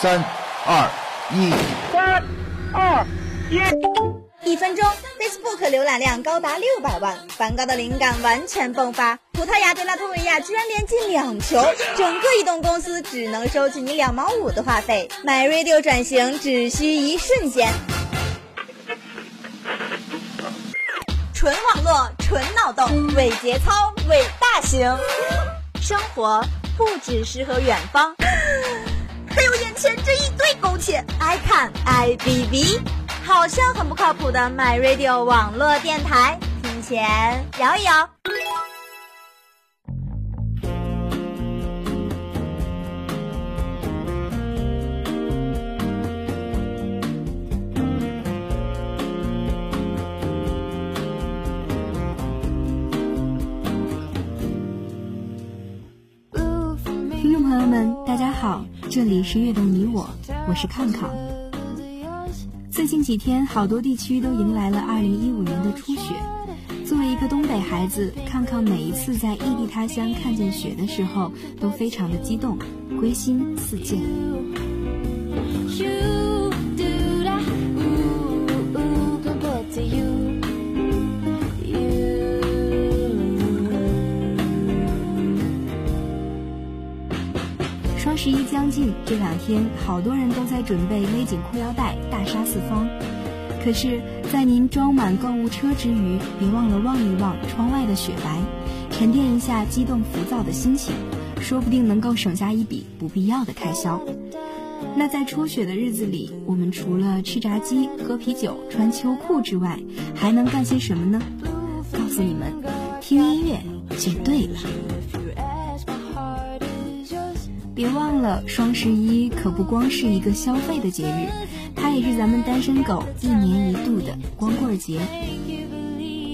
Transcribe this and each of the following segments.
三、二、一。三、二、一。一分钟，Facebook 浏览量高达六百万，梵高的灵感完全迸发。葡萄牙对拉脱维亚居然连进两球，整个移动公司只能收取你两毛五的话费。买 Radio 转型只需一瞬间，纯网络，纯脑洞，伪节操，伪大型。生活不只诗和远方，还有眼前这一堆苟且，I can I B B。好像很不靠谱的 My Radio 网络电台，听前摇一摇。好，这里是悦动你我，我是康康。最近几天，好多地区都迎来了二零一五年的初雪。作为一个东北孩子，康康每一次在异地他乡看见雪的时候，都非常的激动，归心似箭。近，这两天好多人都在准备勒紧裤腰带，大杀四方。可是，在您装满购物车之余，别忘了望一望窗外的雪白，沉淀一下激动浮躁的心情，说不定能够省下一笔不必要的开销。那在初雪的日子里，我们除了吃炸鸡、喝啤酒、穿秋裤之外，还能干些什么呢？告诉你们，听音乐就对了。别忘了，双十一可不光是一个消费的节日，它也是咱们单身狗一年一度的光棍节。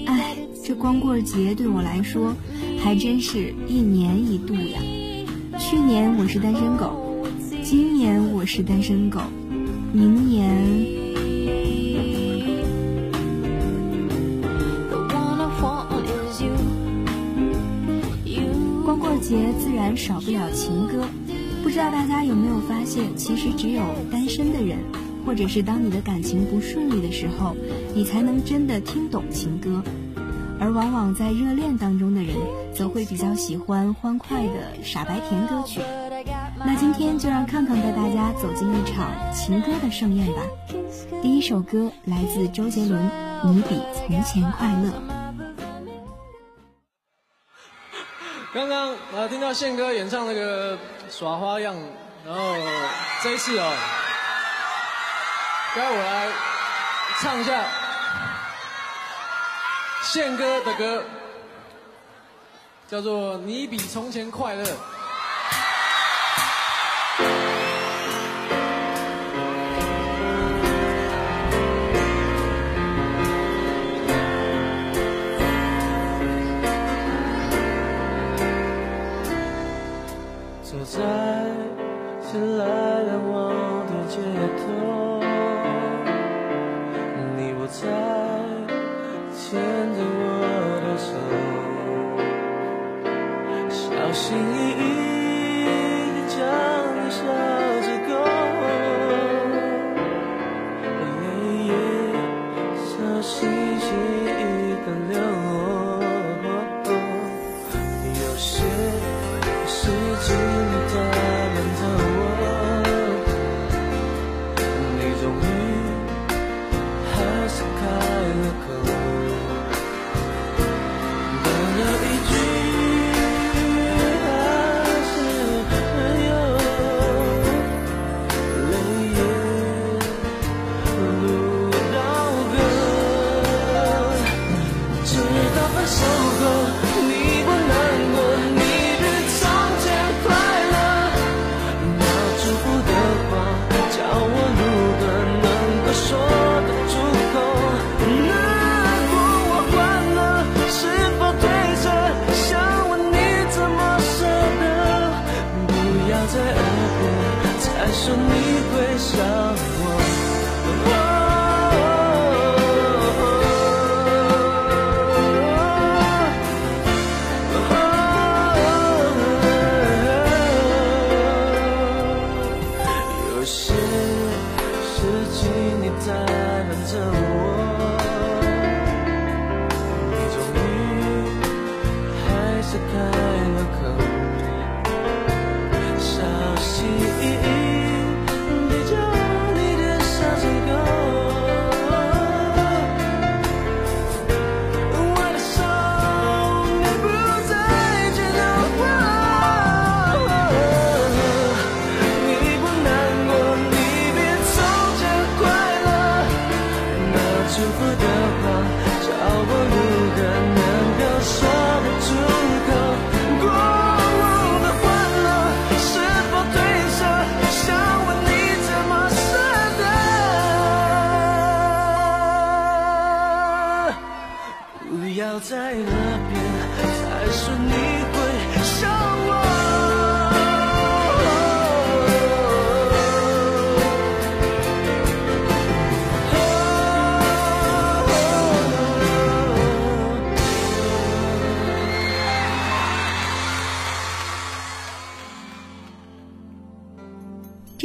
哎，这光棍节对我来说，还真是一年一度呀。去年我是单身狗，今年我是单身狗，明年……光棍节自然少不了情歌。不知道大家有没有发现，其实只有单身的人，或者是当你的感情不顺利的时候，你才能真的听懂情歌。而往往在热恋当中的人，则会比较喜欢欢快的傻白甜歌曲。那今天就让看看带大家走进一场情歌的盛宴吧。第一首歌来自周杰伦，《你比从前快乐》。刚刚呃听到宪哥演唱那个耍花样，然后这一次哦，该我来唱一下宪哥的歌，叫做《你比从前快乐》。福的话，叫我如何能够说得出口？过往的欢乐是否褪色？想问你怎么舍得？不要再问。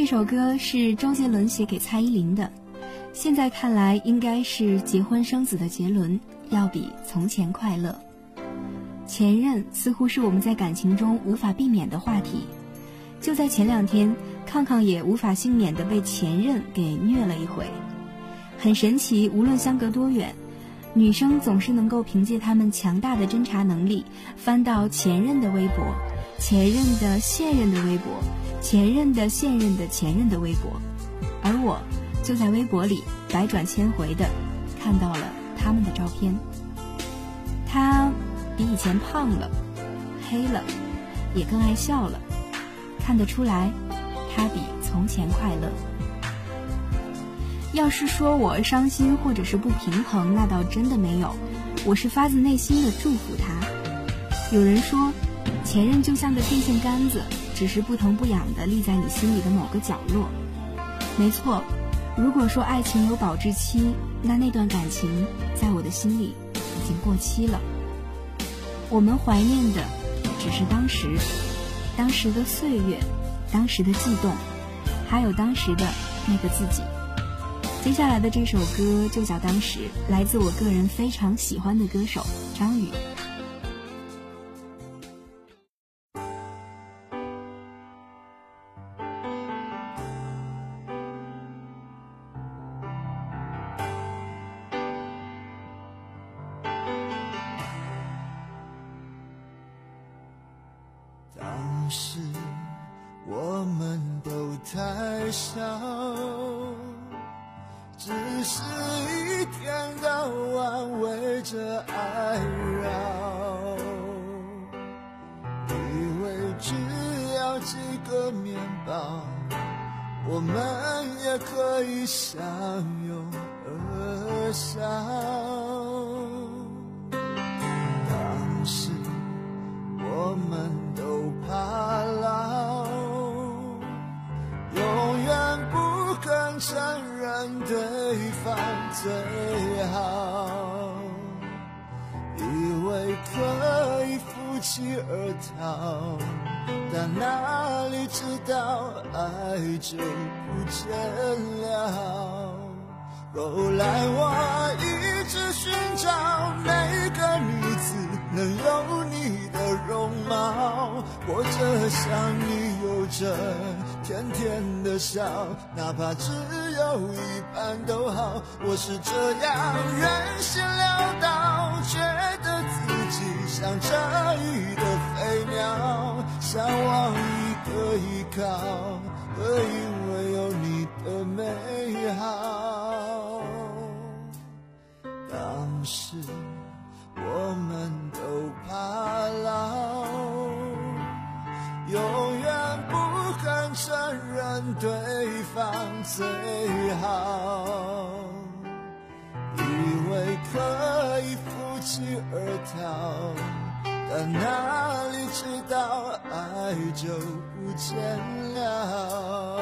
首歌是周杰伦写给蔡依林的，现在看来应该是结婚生子的杰伦，要比从前快乐。前任似乎是我们在感情中无法避免的话题。就在前两天，康康也无法幸免的被前任给虐了一回。很神奇，无论相隔多远，女生总是能够凭借她们强大的侦查能力，翻到前任的微博。前任的现任的微博，前任的现任的前任的微博，而我就在微博里百转千回的看到了他们的照片。他比以前胖了，黑了，也更爱笑了，看得出来，他比从前快乐。要是说我伤心或者是不平衡，那倒真的没有，我是发自内心的祝福他。有人说。前任就像个电线杆子，只是不疼不痒的立在你心里的某个角落。没错，如果说爱情有保质期，那那段感情在我的心里已经过期了。我们怀念的只是当时，当时的岁月，当时的悸动，还有当时的那个自己。接下来的这首歌就叫《当时》，来自我个人非常喜欢的歌手张宇。太少只是一天到晚围着爱绕。以为只要几个面包我们也可以相拥而笑对方最好，以为可以负气而逃。但哪里知道爱就不见了？后来我一直寻找每个女子能有你的容貌，或者像你有着甜甜的笑，哪怕只有一半都好。我是这样任性潦倒，觉得自己像这羽的飞鸟。向往一个依靠，和因为有你的美好。当时我们都怕老，有对方最好，以为可以负气而逃。但哪里知道，爱就不见了。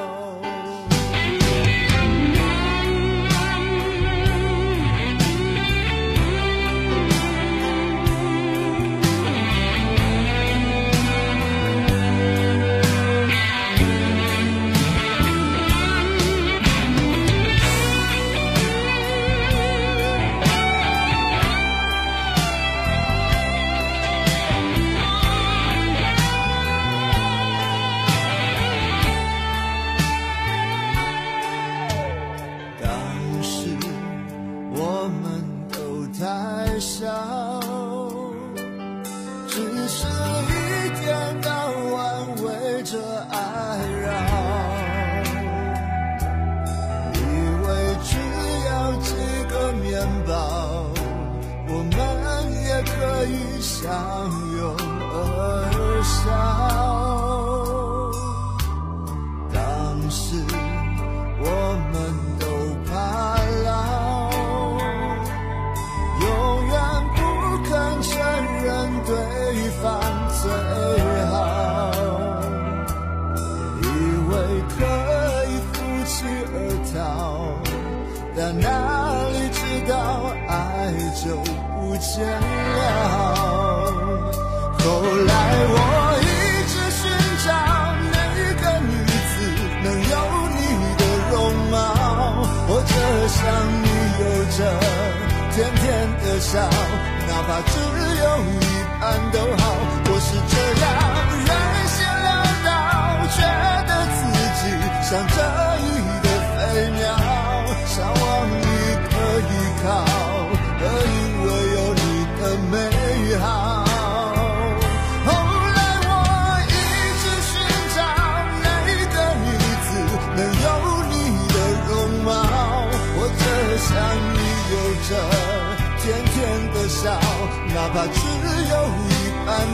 是一天到晚围着爱绕，以为只要几个面包，我们也可以相。笑，哪怕只有一半都好。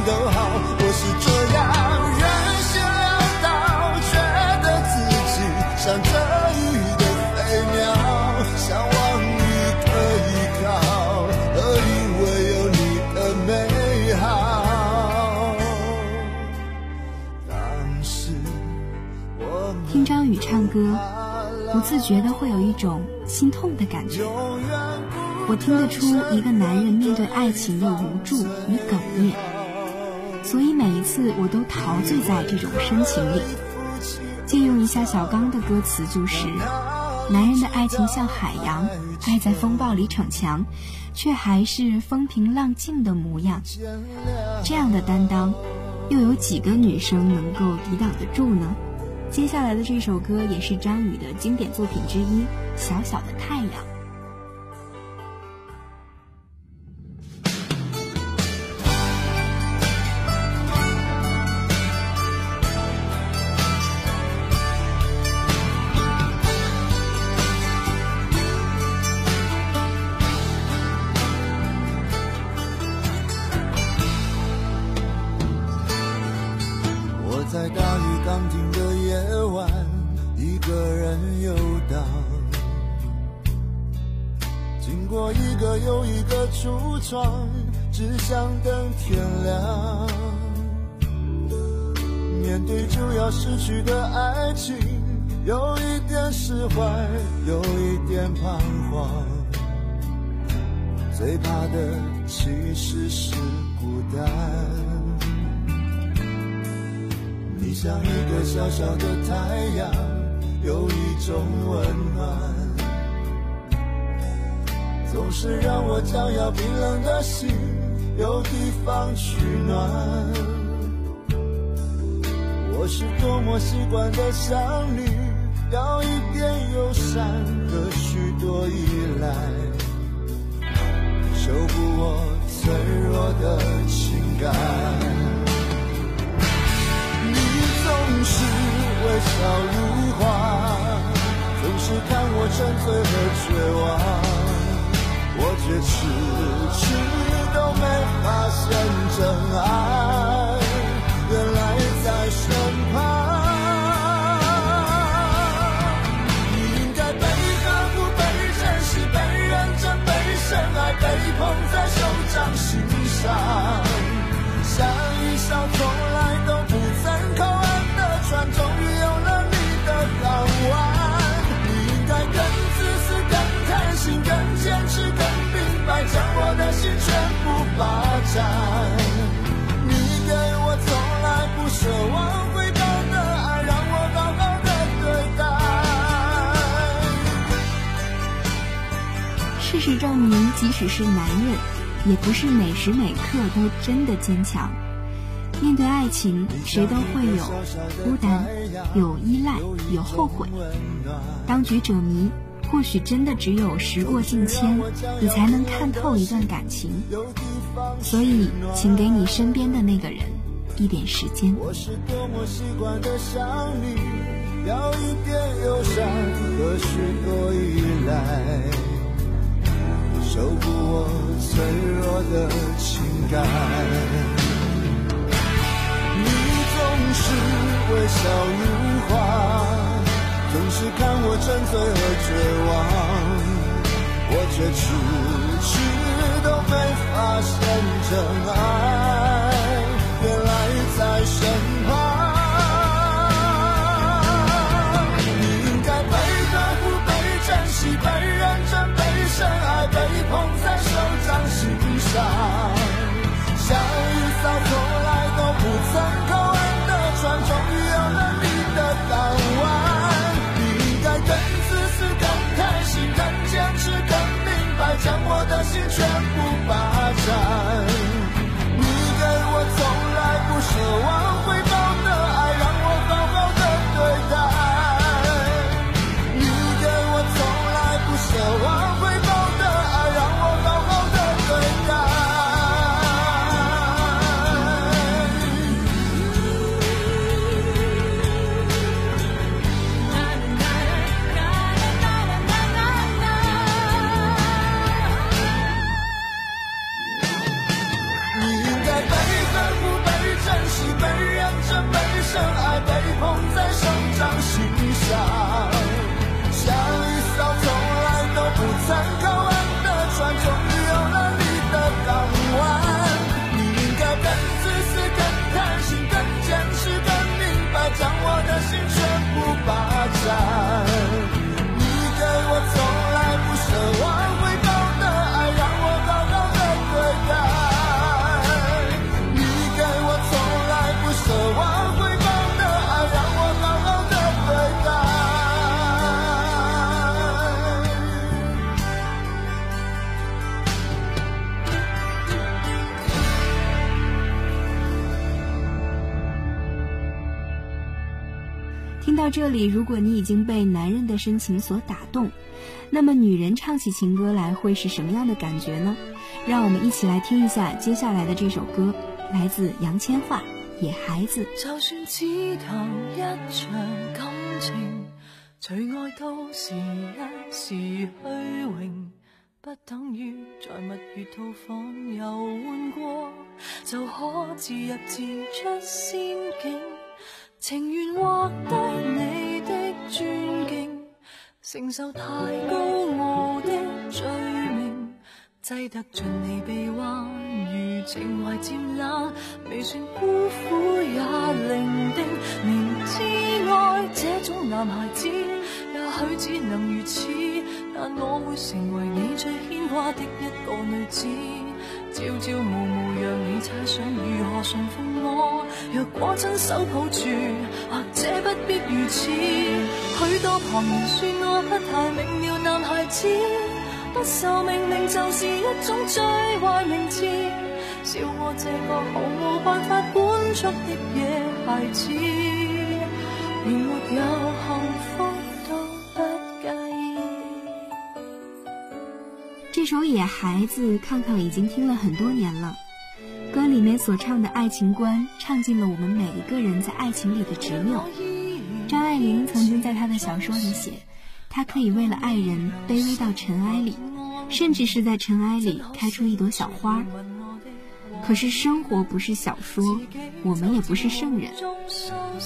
都好。我是这样任性潦倒，觉得自己像这一的飞鸟，向往一个依靠，而因为有你的美好。当时我们听张宇唱歌，不自觉的会有一种心痛的感觉。我听得出一个男人面对爱情的无助与哽咽，所以每一次我都陶醉在这种深情里。借用一下小刚的歌词，就是：男人的爱情像海洋，爱在风暴里逞强，却还是风平浪静的模样。这样的担当，又有几个女生能够抵挡得住呢？接下来的这首歌也是张宇的经典作品之一，《小小的太阳》。想等天亮。面对就要失去的爱情，有一点释怀，有一点彷徨。最怕的其实是孤单。你像一个小小的太阳，有一种温暖，总是让我将要冰冷的心有地方取暖。我是多么习惯的想你，要一点友善和许多依赖，修补我脆弱的情感。你总是微笑如花，总是看我沉醉和绝望，我却迟迟都没发现真爱，证明，即使是男人，也不是每时每刻都真的坚强。面对爱情，谁都会有孤单，有依赖，有后悔。当局者迷，或许真的只有时过境迁，你才能看透一段感情。所以，请给你身边的那个人一点时间。我是多么习惯的想你，要一点友善和许多依赖，守护我脆弱的情感。你总是微笑如花，总是看我沉醉和绝望，我却迟迟都没发现真爱，原来在身这被深爱，被捧在。听到这里，如果你已经被男人的深情所打动，那么女人唱起情歌来会是什么样的感觉呢？让我们一起来听一下接下来的这首歌，来自杨千嬅《野孩子》。就算只谈一场感情，除爱都是一时虚荣，不等于在蜜月套房游玩过，就可自入自出仙境，情愿获得你的尊敬。承受太高傲的罪名，挤得进你臂弯，如情怀渐冷，未算孤苦也伶仃。明知爱这种男孩子，也许只能如此，但我会成为你最牵挂的一个女子。朝朝暮暮，让你猜想如何驯服我。若果亲手抱住，或者不必如此。许多旁人说我不太明了，男孩子不受命令就是一种最坏名字。笑我这个毫无办法管束的野孩子，连没有幸福都不介意。这首《野孩子》，康康已经听了很多年了。歌里面所唱的爱情观，唱尽了我们每一个人在爱情里的执拗。张爱玲曾经在她的小说里写，她可以为了爱人卑微到尘埃里，甚至是在尘埃里开出一朵小花。可是生活不是小说，我们也不是圣人，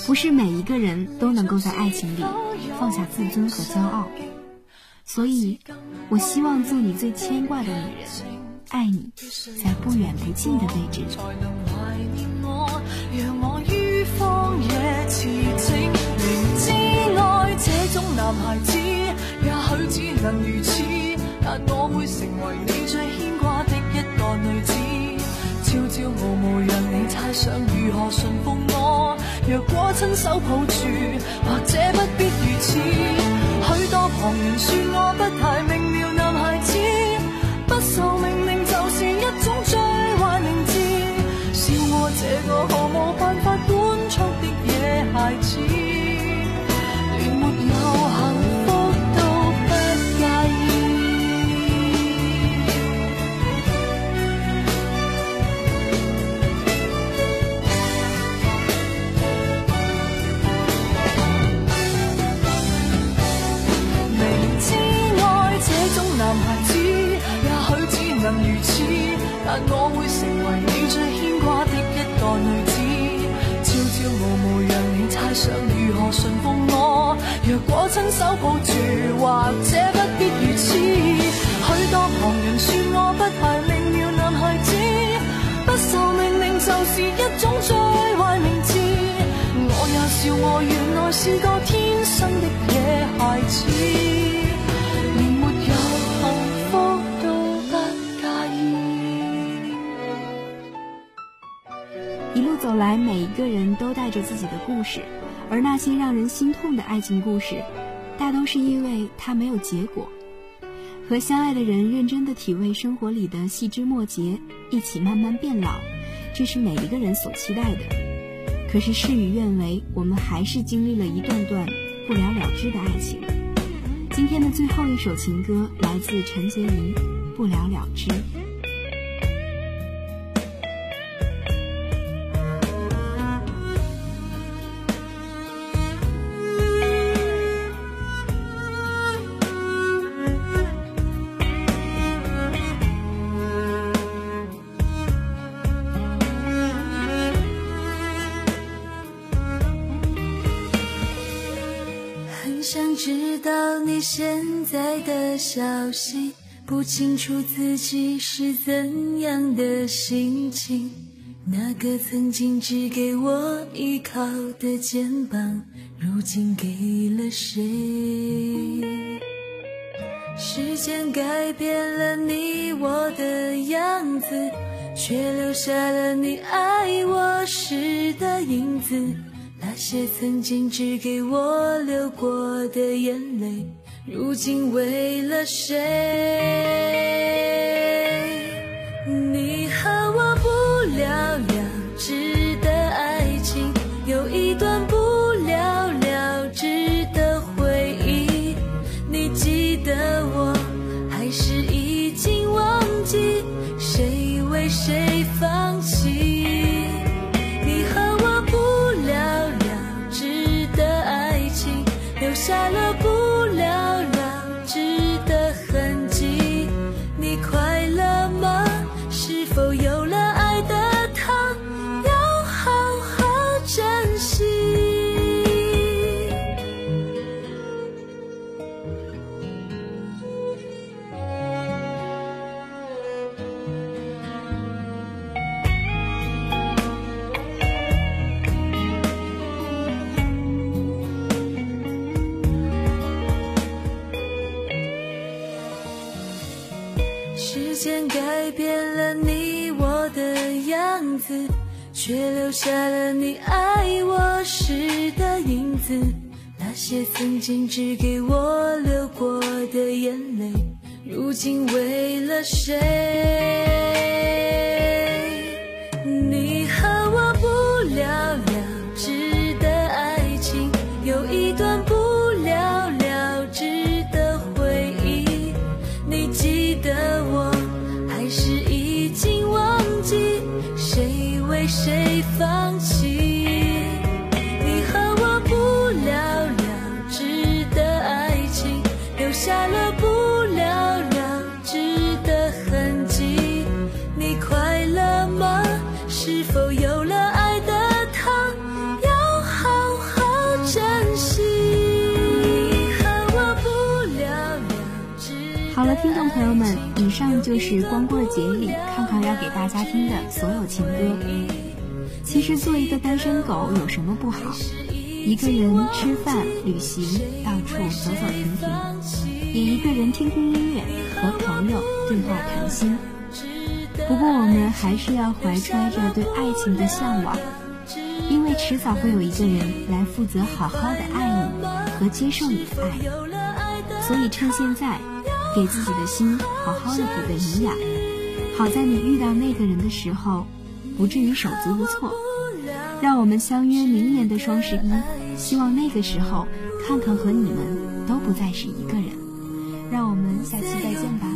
不是每一个人都能够在爱情里放下自尊和骄傲。所以，我希望做你最牵挂的女人，爱你，在不远不近的位置。才能怀念我，让我于荒野驰骋。明知爱这种男孩子，也许只能如此，但我会成为你。最牵挂的一个女子。朝朝暮暮，让你。猜想如何驯服我。若果亲手抱住，或者不必如此。许多旁人说我不太如何馴服我。若果親手抱住，或者不必如此。許多旁人說我不太明了，男孩子不受命令就是一種最壞名字。我也笑我原來是個天生的野孩子，連沒有幸福都不介意。一路走来，每一个人都带着自己的故事，而那些让人心痛的爱情故事，大都是因为它没有结果。和相爱的人认真的体味生活里的细枝末节，一起慢慢变老，这是每一个人所期待的。可是事与愿违，我们还是经历了一段段不了了之的爱情。今天的最后一首情歌来自陈洁仪，《不了了之》。知道你现在的消息，不清楚自己是怎样的心情。那个曾经只给我依靠的肩膀，如今给了谁？时间改变了你我的样子，却留下了你爱我时的影子。那些曾经只给我流过的眼泪，如今为了谁？你和却留下了你爱我时的影子。那些曾经只给我流过的眼泪，如今为了谁？以上就是光棍节里康康要给大家听的所有情歌。其实做一个单身狗有什么不好？一个人吃饭、旅行，到处走走停停，也一个人听听音乐，和朋友对话谈心。不过我们还是要怀揣着对爱情的向往，因为迟早会有一个人来负责好好的爱你和接受你的爱。所以趁现在，给自己的心好好的补个营养，好在你遇到那个人的时候，不至于手足无措。让我们相约明年的双十一，希望那个时候，看看和你们都不再是一个人。让我们下期再见吧。